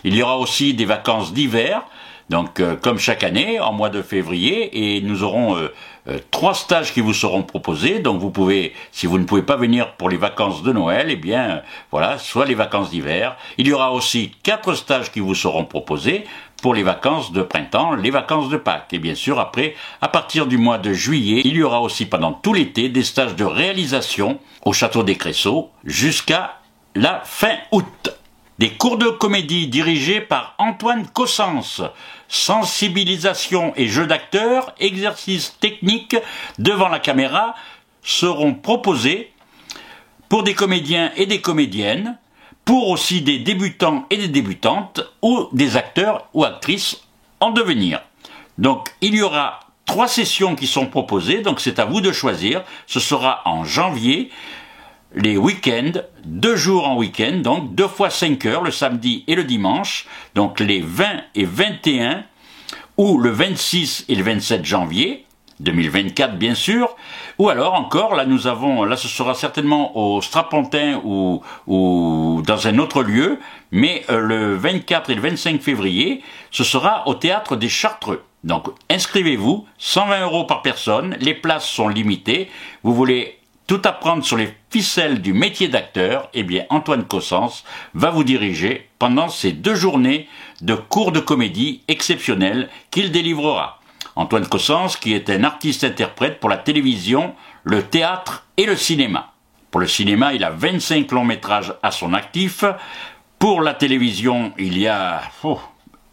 Il y aura aussi des vacances d'hiver, donc euh, comme chaque année, en mois de février, et nous aurons euh, euh, trois stages qui vous seront proposés. Donc vous pouvez, si vous ne pouvez pas venir pour les vacances de Noël, eh bien voilà, soit les vacances d'hiver. Il y aura aussi quatre stages qui vous seront proposés pour les vacances de printemps, les vacances de Pâques. Et bien sûr, après, à partir du mois de juillet, il y aura aussi pendant tout l'été des stages de réalisation au Château des Cressaux jusqu'à la fin août. Des cours de comédie dirigés par Antoine Cossens. Sensibilisation et jeu d'acteur, exercices techniques devant la caméra seront proposés pour des comédiens et des comédiennes, pour aussi des débutants et des débutantes, ou des acteurs ou actrices en devenir. Donc il y aura trois sessions qui sont proposées, donc c'est à vous de choisir. Ce sera en janvier, les week-ends, deux jours en week-end, donc deux fois cinq heures, le samedi et le dimanche, donc les 20 et 21, ou le 26 et le 27 janvier, 2024 bien sûr, ou alors encore, là nous avons, là ce sera certainement au Strapontin ou, ou dans un autre lieu, mais euh, le 24 et le 25 février, ce sera au théâtre des Chartreux. Donc inscrivez-vous, 120 euros par personne, les places sont limitées, vous voulez tout apprendre sur les ficelles du métier d'acteur, eh bien Antoine Cossens va vous diriger pendant ces deux journées de cours de comédie exceptionnels qu'il délivrera. Antoine Cossens qui est un artiste-interprète pour la télévision, le théâtre et le cinéma. Pour le cinéma, il a 25 longs métrages à son actif. Pour la télévision, il y a oh,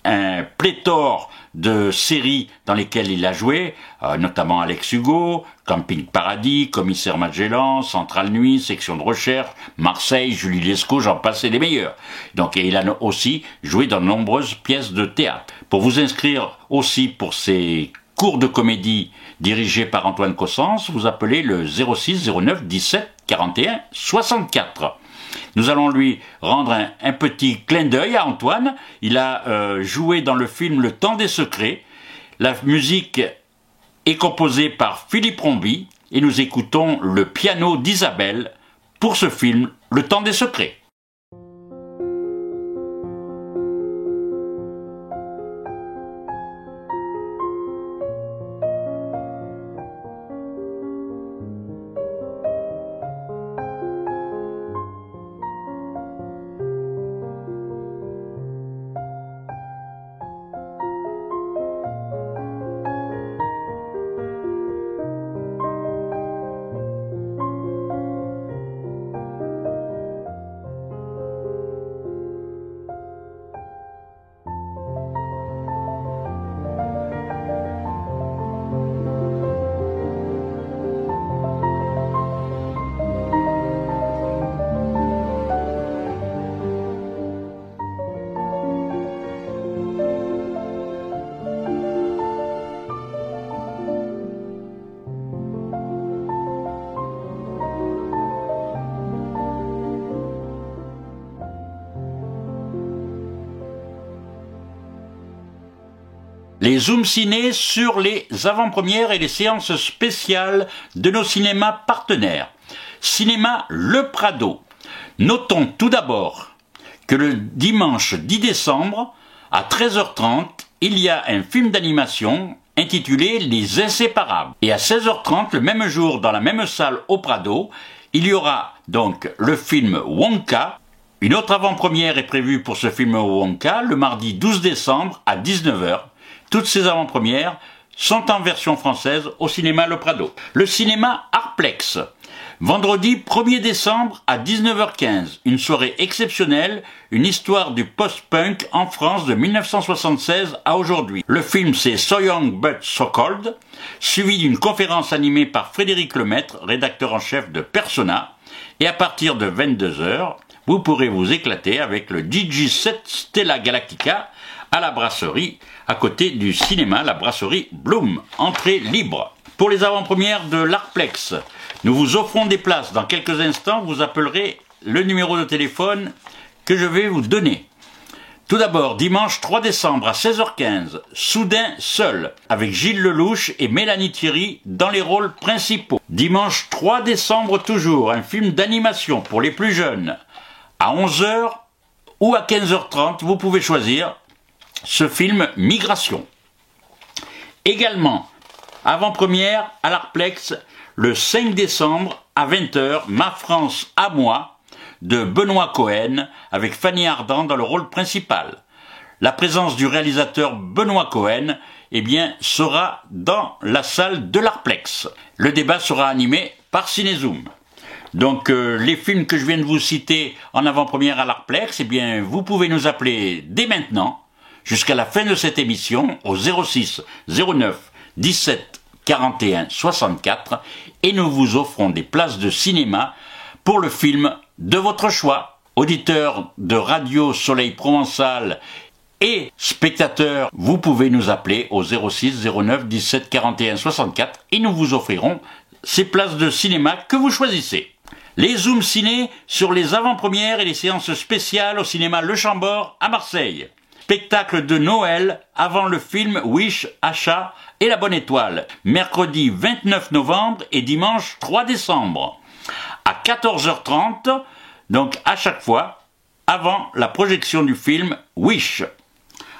un pléthore de séries dans lesquelles il a joué, euh, notamment Alex Hugo, Camping Paradis, Commissaire Magellan, Centrale Nuit, Section de Recherche, Marseille, Julie Lescaut, j'en passe et les meilleurs. Donc il a aussi joué dans de nombreuses pièces de théâtre. Pour vous inscrire aussi pour ces cours de comédie dirigés par Antoine Cossens, vous appelez le 06 09 17 41 64. Nous allons lui rendre un, petit clin d'œil à Antoine. Il a euh, joué dans le film Le Temps des Secrets. La musique est composée par Philippe Rombi et nous écoutons le piano d'Isabelle pour ce film Le Temps des Secrets. Zoom Ciné sur les avant-premières et les séances spéciales de nos cinémas partenaires. Cinéma Le Prado. Notons tout d'abord que le dimanche 10 décembre, à 13h30, il y a un film d'animation intitulé Les Inséparables. Et à 16h30, le même jour, dans la même salle au Prado, il y aura donc le film Wonka. Une autre avant-première est prévue pour ce film Wonka le mardi 12 décembre à 19h. Toutes ces avant-premières sont en version française au cinéma Le Prado. Le cinéma Arplex. Vendredi 1er décembre à 19h15, une soirée exceptionnelle, une histoire du post-punk en France de 1976 à aujourd'hui. Le film c'est So Young But So Cold, suivi d'une conférence animée par Frédéric Lemaître, rédacteur en chef de Persona, et à partir de 22h, vous pourrez vous éclater avec le DJ7 Stella Galactica à la brasserie, à côté du cinéma, la brasserie Bloom, entrée libre. Pour les avant-premières de l'Arplex, nous vous offrons des places. Dans quelques instants, vous appellerez le numéro de téléphone que je vais vous donner. Tout d'abord, dimanche 3 décembre à 16h15, Soudain seul, avec Gilles Lelouch et Mélanie Thierry dans les rôles principaux. Dimanche 3 décembre toujours, un film d'animation pour les plus jeunes. À 11h ou à 15h30, vous pouvez choisir ce film Migration. Également, avant-première à l'Arplex, le 5 décembre à 20h, Ma France à moi, de Benoît Cohen, avec Fanny Ardant dans le rôle principal. La présence du réalisateur Benoît Cohen, eh bien, sera dans la salle de l'Arplex. Le débat sera animé par Cinézoom. Donc, euh, les films que je viens de vous citer en avant-première à l'Arplex, eh bien, vous pouvez nous appeler dès maintenant, jusqu'à la fin de cette émission, au 06 09 17 41 64 et nous vous offrons des places de cinéma pour le film de votre choix. Auditeurs de Radio Soleil Provençal et spectateurs, vous pouvez nous appeler au 06 09 17 41 64 et nous vous offrirons ces places de cinéma que vous choisissez. Les Zooms Ciné sur les avant-premières et les séances spéciales au cinéma Le Chambord à Marseille. Spectacle de Noël avant le film Wish, Achat et la Bonne Étoile, mercredi 29 novembre et dimanche 3 décembre, à 14h30, donc à chaque fois, avant la projection du film Wish.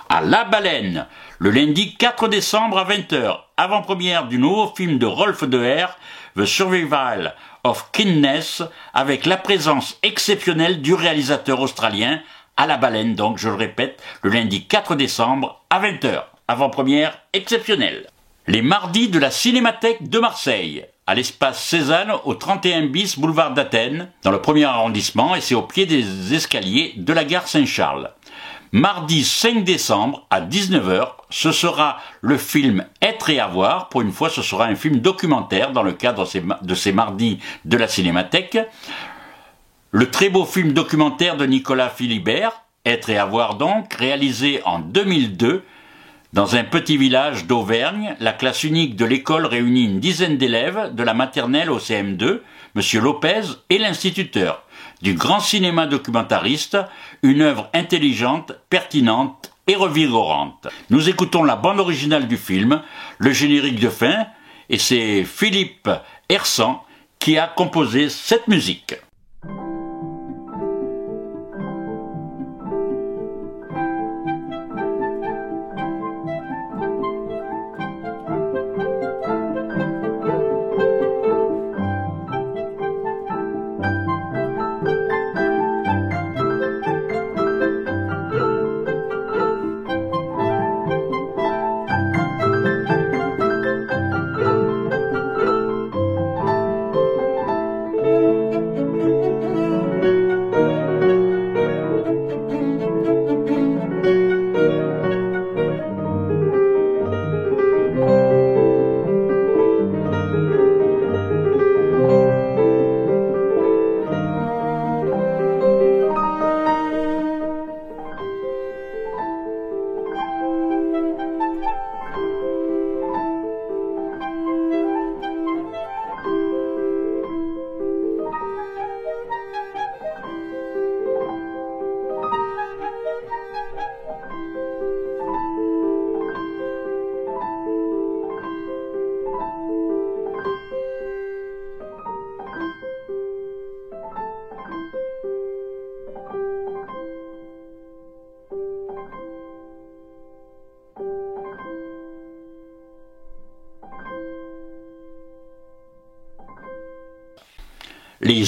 À La Baleine, le lundi 4 décembre à 20h, avant-première du nouveau film de Rolf Deher, The Survival of Kindness, avec la présence exceptionnelle du réalisateur australien à la baleine, donc je le répète, le lundi 4 décembre à 20h. Avant-première exceptionnelle. Les mardis de la Cinémathèque de Marseille, à l'espace Cézanne au 31 bis boulevard d'Athènes, dans le premier arrondissement, et c'est au pied des escaliers de la gare Saint-Charles. Mardi 5 décembre à 19h, ce sera le film Être et avoir. Pour une fois, ce sera un film documentaire dans le cadre de ces mardis de la Cinémathèque. Le très beau film documentaire de Nicolas Philibert, Être et avoir donc, réalisé en 2002, dans un petit village d'Auvergne, la classe unique de l'école réunit une dizaine d'élèves, de la maternelle au CM2, M. Lopez et l'instituteur. Du grand cinéma documentariste, une œuvre intelligente, pertinente et revigorante. Nous écoutons la bande originale du film, le générique de fin, et c'est Philippe Hersan qui a composé cette musique.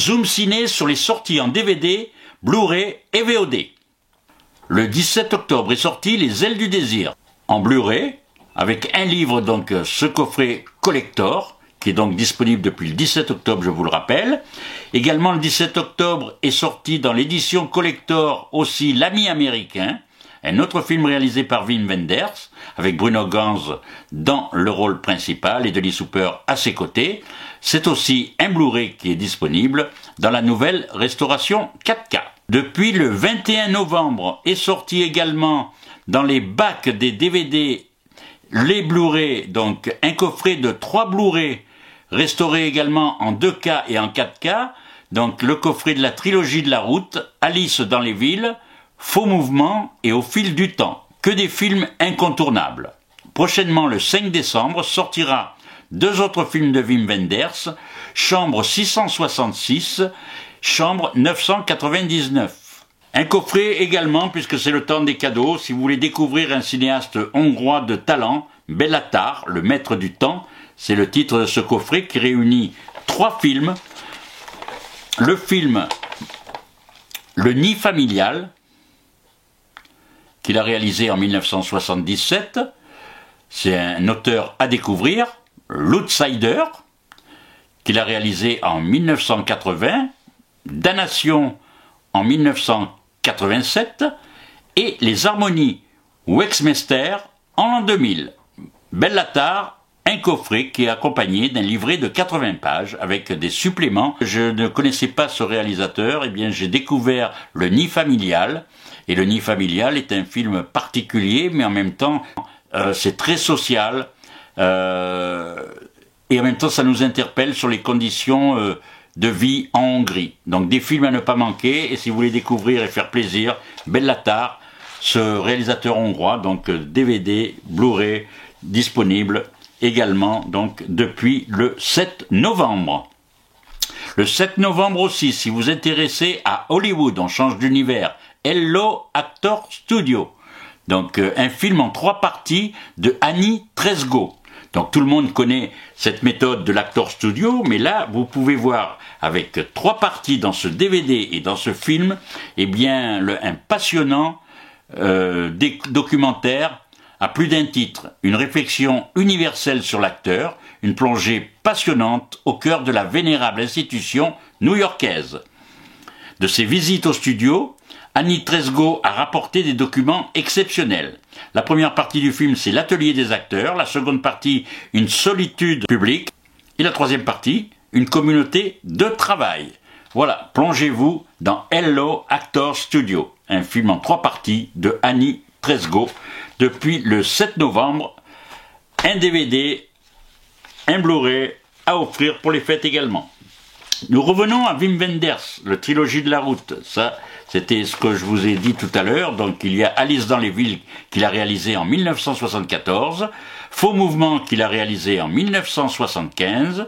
Zoom Ciné sur les sorties en DVD, Blu-ray et VOD. Le 17 octobre est sorti Les Ailes du Désir en Blu-ray avec un livre donc euh, ce coffret collector qui est donc disponible depuis le 17 octobre, je vous le rappelle. Également le 17 octobre est sorti dans l'édition collector aussi L'ami américain, un autre film réalisé par Wim Wenders avec Bruno Ganz dans le rôle principal et Denis Hooper à ses côtés. C'est aussi un Blu-ray qui est disponible dans la nouvelle restauration 4K. Depuis le 21 novembre est sorti également dans les bacs des DVD les Blu-ray, donc un coffret de trois Blu-ray restauré également en 2K et en 4K, donc le coffret de la trilogie de la route, Alice dans les villes, Faux mouvement et Au fil du temps, que des films incontournables. Prochainement, le 5 décembre, sortira deux autres films de Wim Wenders, Chambre 666, Chambre 999. Un coffret également, puisque c'est le temps des cadeaux, si vous voulez découvrir un cinéaste hongrois de talent, Bellatar, le maître du temps, c'est le titre de ce coffret qui réunit trois films. Le film Le Nid familial, qu'il a réalisé en 1977, c'est un auteur à découvrir. L'Outsider, qu'il a réalisé en 1980, Damnation en 1987 et Les Harmonies Wexmester en l'an 2000. Bellatar, un coffret qui est accompagné d'un livret de 80 pages avec des suppléments. Je ne connaissais pas ce réalisateur, eh bien j'ai découvert Le Nid familial. Et Le Nid familial est un film particulier, mais en même temps euh, c'est très social. Euh, et en même temps ça nous interpelle sur les conditions euh, de vie en Hongrie. Donc des films à ne pas manquer, et si vous voulez découvrir et faire plaisir, Bellatar, ce réalisateur hongrois, donc DVD, Blu-ray, disponible également donc depuis le 7 novembre. Le 7 novembre aussi, si vous intéressez à Hollywood, on change d'univers, Hello Actor Studio. Donc euh, un film en trois parties de Annie Tresgo. Donc tout le monde connaît cette méthode de l'actor studio, mais là vous pouvez voir avec trois parties dans ce DVD et dans ce film, eh bien un passionnant euh, documentaire à plus d'un titre, une réflexion universelle sur l'acteur, une plongée passionnante au cœur de la vénérable institution new-yorkaise. De ses visites au studio, Annie Tresgo a rapporté des documents exceptionnels. La première partie du film, c'est l'atelier des acteurs, la seconde partie, une solitude publique, et la troisième partie, une communauté de travail. Voilà, plongez-vous dans Hello Actor Studio, un film en trois parties de Annie Tresgo, depuis le 7 novembre. Un DVD, un Blu-ray à offrir pour les fêtes également. Nous revenons à Wim Wenders, le trilogie de la route. Ça, c'était ce que je vous ai dit tout à l'heure. Donc, il y a Alice dans les villes qu'il a réalisé en 1974, Faux mouvement qu'il a réalisé en 1975,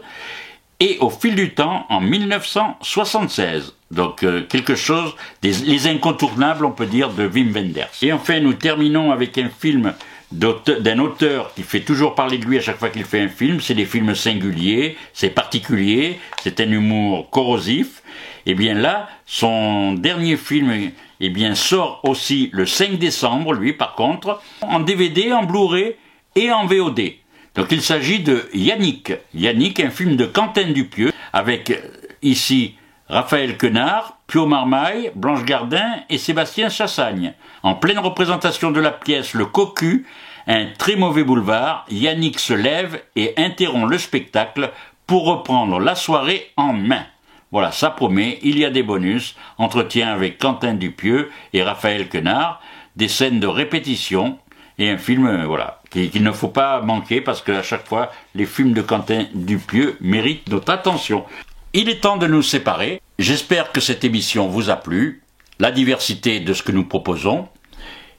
et Au fil du temps en 1976. Donc euh, quelque chose, des, les incontournables, on peut dire, de Wim Wenders. Et enfin, nous terminons avec un film d'un auteur qui fait toujours parler de lui à chaque fois qu'il fait un film. C'est des films singuliers, c'est particulier, c'est un humour corrosif. Et eh bien là, son dernier film eh bien, sort aussi le 5 décembre, lui par contre, en DVD, en Blu-ray et en VOD. Donc il s'agit de Yannick. Yannick, un film de Quentin Dupieux, avec euh, ici Raphaël Quenard, Pio Marmaille, Blanche Gardin et Sébastien Chassagne. En pleine représentation de la pièce Le Cocu, un très mauvais boulevard, Yannick se lève et interrompt le spectacle pour reprendre la soirée en main. Voilà, ça promet, il y a des bonus, entretien avec Quentin Dupieux et Raphaël Quenard, des scènes de répétition, et un film, euh, voilà, qu'il ne faut pas manquer parce qu'à chaque fois, les films de Quentin Dupieux méritent notre attention. Il est temps de nous séparer. J'espère que cette émission vous a plu, la diversité de ce que nous proposons.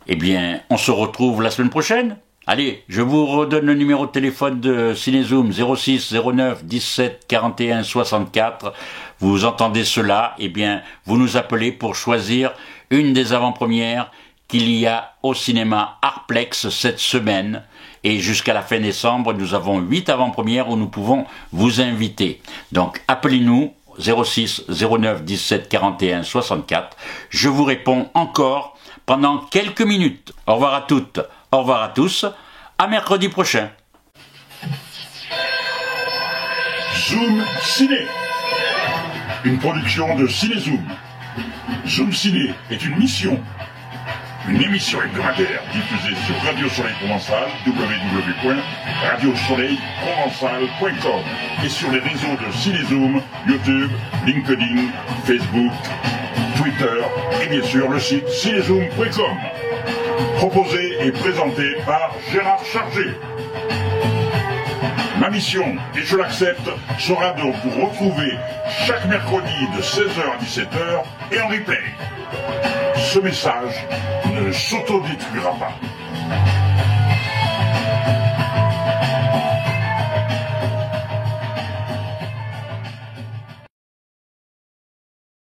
Eh bien, on se retrouve la semaine prochaine. Allez, je vous redonne le numéro de téléphone de Cinézoom 06 09 17 41 64. Vous entendez cela, eh bien, vous nous appelez pour choisir une des avant-premières qu'il y a au cinéma Arplex cette semaine. Et jusqu'à la fin décembre, nous avons huit avant-premières où nous pouvons vous inviter. Donc appelez-nous 06 09 17 41 64. Je vous réponds encore pendant quelques minutes. Au revoir à toutes, au revoir à tous. À mercredi prochain. Zoom Ciné. Une production de Cinézoom. Zoom Ciné est une mission. Une émission hebdomadaire diffusée sur Radio Soleil Provençal, www.radiosoleilprovençal.com et sur les réseaux de Cinézoom, YouTube, LinkedIn, Facebook, Twitter et bien sûr le site cinézoom.com. Proposé et présenté par Gérard Chargé. Ma mission, et je l'accepte, sera de vous retrouver chaque mercredi de 16h à 17h et en replay. Ce message ne s'autodétruira pas.